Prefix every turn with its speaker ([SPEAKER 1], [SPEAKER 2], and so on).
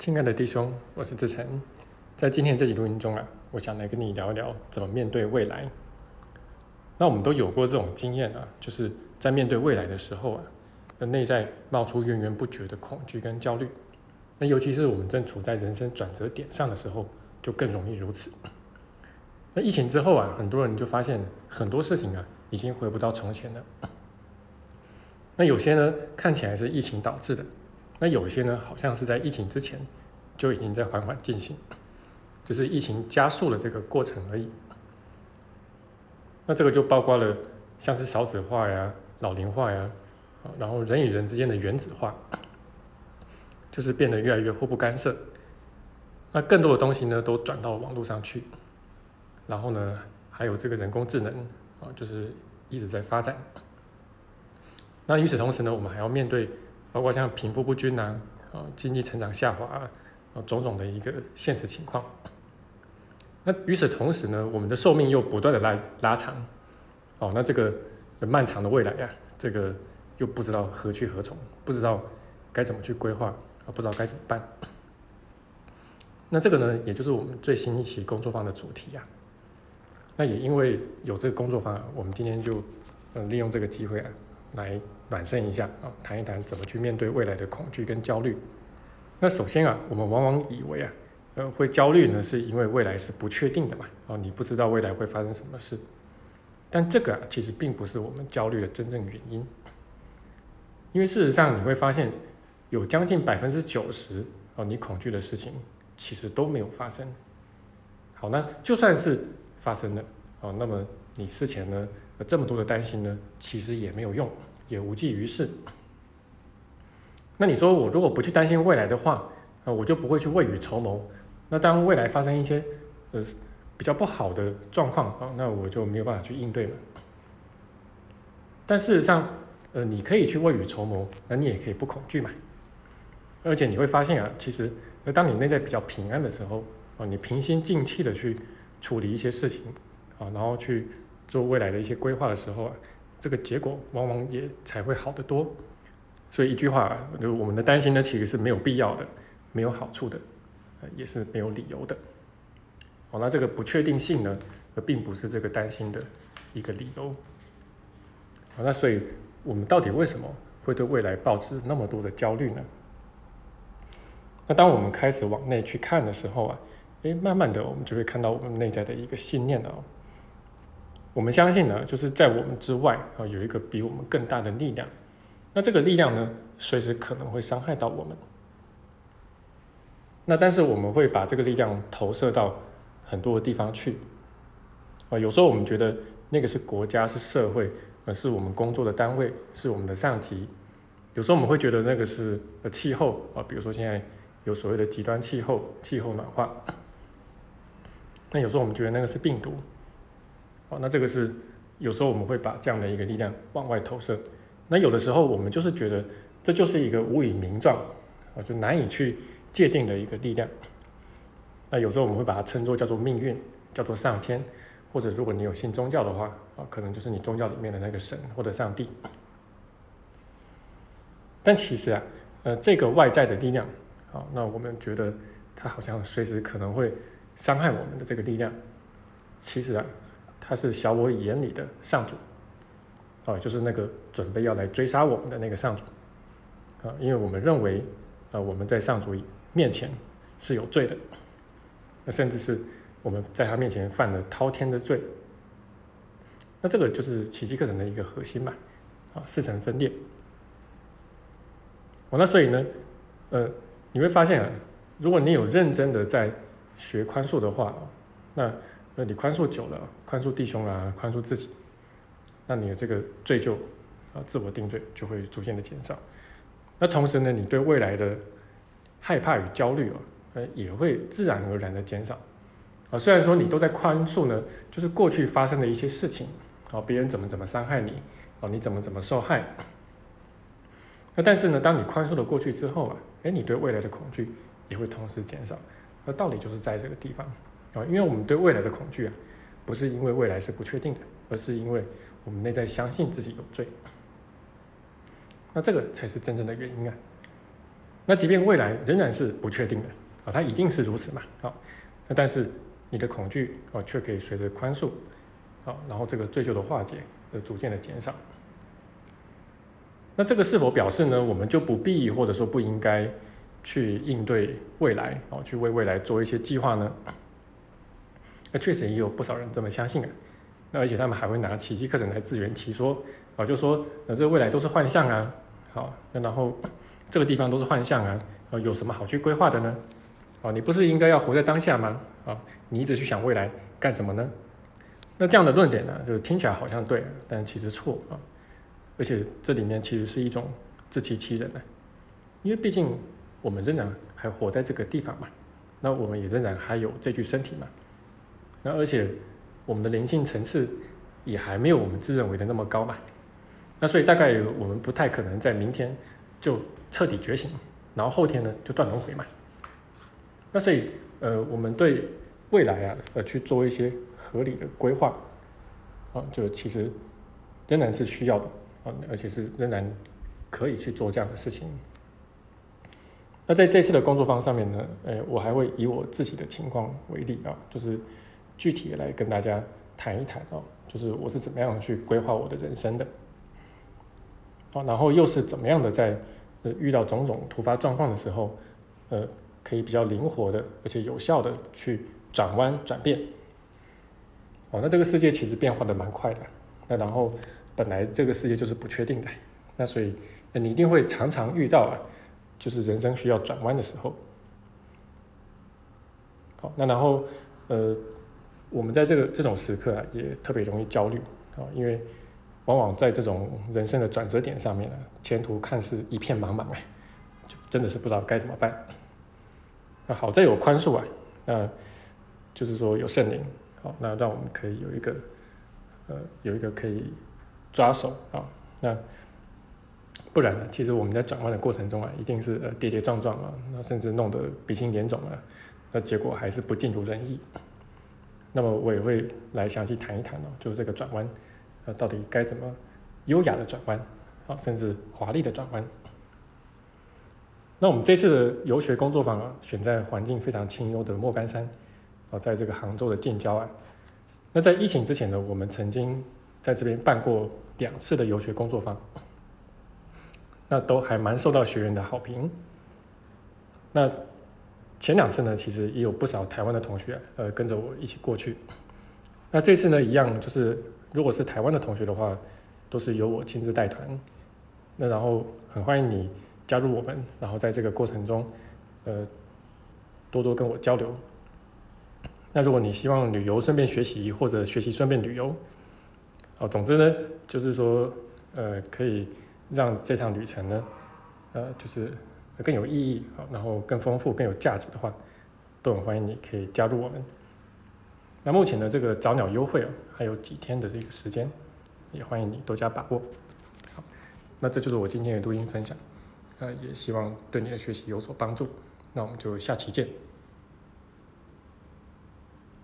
[SPEAKER 1] 亲爱的弟兄，我是志成，在今天这集录音中啊，我想来跟你聊一聊怎么面对未来。那我们都有过这种经验啊，就是在面对未来的时候啊，那内在冒出源源不绝的恐惧跟焦虑。那尤其是我们正处在人生转折点上的时候，就更容易如此。那疫情之后啊，很多人就发现很多事情啊，已经回不到从前了。那有些呢，看起来是疫情导致的。那有些呢，好像是在疫情之前就已经在缓缓进行，就是疫情加速了这个过程而已。那这个就包括了像是少子化呀、老龄化呀，然后人与人之间的原子化，就是变得越来越互不干涉。那更多的东西呢，都转到网络上去，然后呢，还有这个人工智能啊，就是一直在发展。那与此同时呢，我们还要面对。包括像贫富不均呐，啊，经济成长下滑啊，种种的一个现实情况。那与此同时呢，我们的寿命又不断的拉拉长，哦，那这个漫长的未来呀，这个又不知道何去何从，不知道该怎么去规划，啊，不知道该怎么办。那这个呢，也就是我们最新一期工作坊的主题呀。那也因为有这个工作坊，我们今天就嗯利用这个机会啊，来。暖身一下啊，谈一谈怎么去面对未来的恐惧跟焦虑。那首先啊，我们往往以为啊，呃，会焦虑呢，是因为未来是不确定的嘛，哦，你不知道未来会发生什么事。但这个啊，其实并不是我们焦虑的真正原因，因为事实上你会发现，有将近百分之九十哦，你恐惧的事情其实都没有发生。好，那就算是发生了哦，那么你事前呢，这么多的担心呢，其实也没有用。也无济于事。那你说我如果不去担心未来的话，啊，我就不会去未雨绸缪。那当未来发生一些呃比较不好的状况啊，那我就没有办法去应对了。但事实上，呃，你可以去未雨绸缪，那你也可以不恐惧嘛。而且你会发现啊，其实当你内在比较平安的时候啊，你平心静气的去处理一些事情啊，然后去做未来的一些规划的时候啊。这个结果往往也才会好得多，所以一句话，就我们的担心呢，其实是没有必要的，没有好处的，也是没有理由的。好，那这个不确定性呢，并不是这个担心的一个理由。好，那所以我们到底为什么会对未来抱持那么多的焦虑呢？那当我们开始往内去看的时候啊，诶，慢慢的我们就会看到我们内在的一个信念了。我们相信呢，就是在我们之外啊，有一个比我们更大的力量。那这个力量呢，随时可能会伤害到我们。那但是我们会把这个力量投射到很多的地方去。啊，有时候我们觉得那个是国家、是社会，呃，是我们工作的单位，是我们的上级。有时候我们会觉得那个是呃气候啊，比如说现在有所谓的极端气候、气候暖化。那有时候我们觉得那个是病毒。哦，那这个是有时候我们会把这样的一个力量往外投射，那有的时候我们就是觉得这就是一个无以名状啊，就难以去界定的一个力量。那有时候我们会把它称作叫做命运，叫做上天，或者如果你有信宗教的话啊，可能就是你宗教里面的那个神或者上帝。但其实啊，呃，这个外在的力量啊，那我们觉得它好像随时可能会伤害我们的这个力量，其实啊。他是小我眼里的上主，哦，就是那个准备要来追杀我们的那个上主，啊，因为我们认为，啊，我们在上主面前是有罪的，那甚至是我们在他面前犯了滔天的罪，那这个就是奇迹课程的一个核心嘛，啊，四层分裂，哦，那所以呢，呃，你会发现啊，如果你有认真的在学宽恕的话，那那你宽恕久了，宽恕弟兄啊，宽恕自己，那你的这个罪就啊，自我定罪就会逐渐的减少。那同时呢，你对未来的害怕与焦虑啊，呃，也会自然而然的减少。啊，虽然说你都在宽恕呢，就是过去发生的一些事情，啊，别人怎么怎么伤害你，啊，你怎么怎么受害。那但是呢，当你宽恕了过去之后啊，哎，你对未来的恐惧也会同时减少。那道理就是在这个地方。啊，因为我们对未来的恐惧啊，不是因为未来是不确定的，而是因为我们内在相信自己有罪。那这个才是真正的原因啊。那即便未来仍然是不确定的啊，它一定是如此嘛？好，那但是你的恐惧啊，却可以随着宽恕啊，然后这个罪疚的化解而逐渐的减少。那这个是否表示呢？我们就不必或者说不应该去应对未来哦，去为未来做一些计划呢？那确实也有不少人这么相信啊。那而且他们还会拿奇迹课程来自圆其说啊，就说呃这个未来都是幻象啊。好，那然后这个地方都是幻象啊，啊有什么好去规划的呢？啊，你不是应该要活在当下吗？啊，你一直去想未来干什么呢？那这样的论点呢，就听起来好像对，但其实错啊。而且这里面其实是一种自欺欺人的，因为毕竟我们仍然还活在这个地方嘛，那我们也仍然还有这具身体嘛，那而且我们的灵性层次也还没有我们自认为的那么高嘛，那所以大概我们不太可能在明天就彻底觉醒，然后后天呢就断轮回嘛，那所以呃我们对未来啊呃去做一些合理的规划啊，就其实仍然是需要的。啊，而且是仍然可以去做这样的事情。那在这次的工作坊上面呢，呃，我还会以我自己的情况为例啊，就是具体来跟大家谈一谈啊，就是我是怎么样去规划我的人生的。啊，然后又是怎么样的在呃遇到种种突发状况的时候，呃，可以比较灵活的而且有效的去转弯转变。哦，那这个世界其实变化的蛮快的。那然后。本来这个世界就是不确定的，那所以你一定会常常遇到啊，就是人生需要转弯的时候。好，那然后呃，我们在这个这种时刻啊，也特别容易焦虑啊，因为往往在这种人生的转折点上面啊，前途看似一片茫茫哎，就真的是不知道该怎么办。那好在有宽恕啊，那就是说有圣灵，好，那让我们可以有一个呃，有一个可以。抓手啊，那不然呢？其实我们在转弯的过程中啊，一定是呃跌跌撞撞啊，那甚至弄得鼻青脸肿啊，那结果还是不尽如人意。那么我也会来详细谈一谈哦，就是这个转弯，呃，到底该怎么优雅的转弯啊，甚至华丽的转弯。那我们这次的游学工作坊啊，选在环境非常清幽的莫干山，啊，在这个杭州的近郊啊。那在疫情之前呢，我们曾经。在这边办过两次的游学工作坊，那都还蛮受到学员的好评。那前两次呢，其实也有不少台湾的同学呃跟着我一起过去。那这次呢，一样就是如果是台湾的同学的话，都是由我亲自带团。那然后很欢迎你加入我们，然后在这个过程中，呃，多多跟我交流。那如果你希望旅游顺便学习，或者学习顺便旅游。哦，总之呢，就是说，呃，可以让这趟旅程呢，呃，就是更有意义啊，然后更丰富、更有价值的话，都很欢迎你可以加入我们。那目前的这个早鸟优惠啊，还有几天的这个时间，也欢迎你多加把握。好，那这就是我今天的录音分享，呃，也希望对你的学习有所帮助。那我们就下期见。